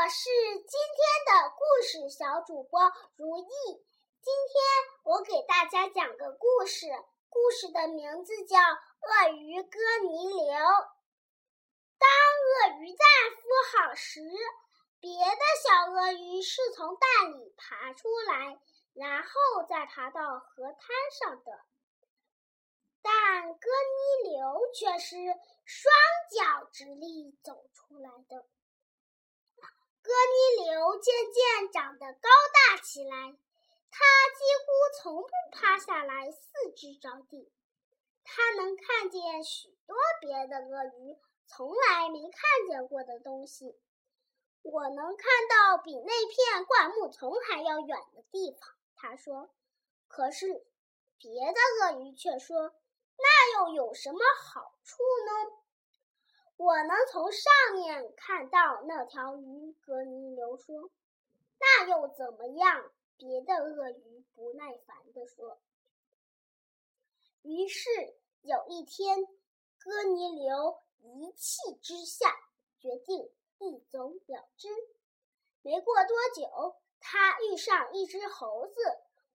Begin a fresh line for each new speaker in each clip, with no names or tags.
我是今天的故事小主播如意。今天我给大家讲个故事，故事的名字叫《鳄鱼哥尼流》。当鳄鱼在孵好时，别的小鳄鱼是从蛋里爬出来，然后再爬到河滩上的。但哥尼流却是双脚直立走出来的。哥尼流渐渐长得高大起来，他几乎从不趴下来四肢着地。他能看见许多别的鳄鱼从来没看见过的东西。我能看到比那片灌木丛还要远的地方，他说。可是别的鳄鱼却说：“那又有什么好处呢？”我能从上面看到那条鱼，格尼流说：“那又怎么样？”别的鳄鱼不耐烦地说。于是有一天，哥尼流一气之下决定一走了之。没过多久，他遇上一只猴子。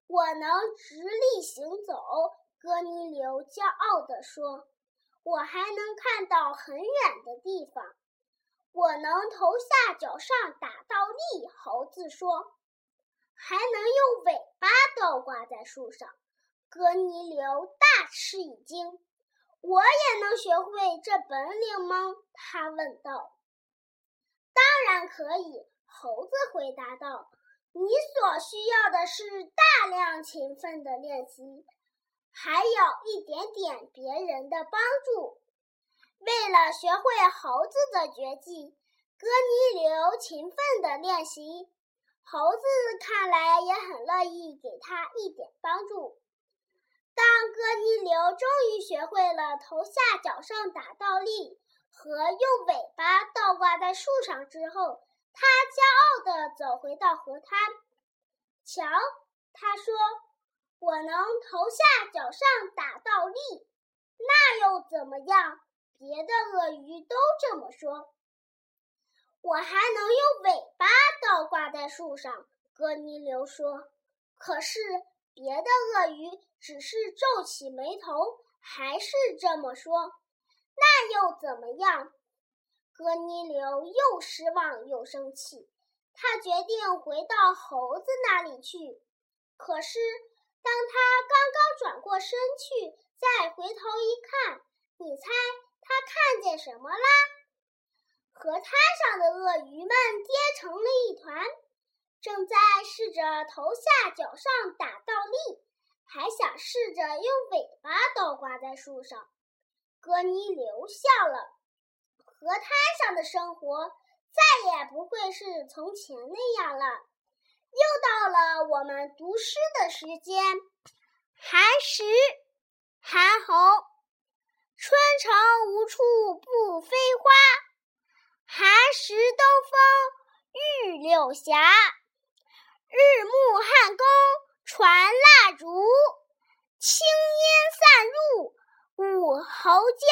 我能直立行走，哥尼流骄傲地说。我还能看到很远的地方，我能头下脚上打倒立。猴子说：“还能用尾巴倒挂在树上。”哥尼流大吃一惊。“我也能学会这本领吗？”他问道。“当然可以。”猴子回答道。“你所需要的是大量勤奋的练习。”还有一点点别人的帮助。为了学会猴子的绝技，哥尼流勤奋地练习。猴子看来也很乐意给他一点帮助。当哥尼流终于学会了头下脚上打倒立和用尾巴倒挂在树上之后，他骄傲地走回到河滩。瞧，他说。我能头下脚上打倒立，那又怎么样？别的鳄鱼都这么说。我还能用尾巴倒挂在树上，哥尼流说。可是别的鳄鱼只是皱起眉头，还是这么说。那又怎么样？哥尼流又失望又生气，他决定回到猴子那里去。可是。当他刚刚转过身去，再回头一看，你猜他看见什么啦？河滩上的鳄鱼们跌成了一团，正在试着头下脚上打倒立，还想试着用尾巴倒挂在树上。哥尼流笑了。河滩上的生活再也不会是从前那样了。又到了我们读诗的时间。寒食，韩侯。春城无处不飞花，寒食东风御柳斜。日暮汉宫传蜡烛，轻烟散入五侯家。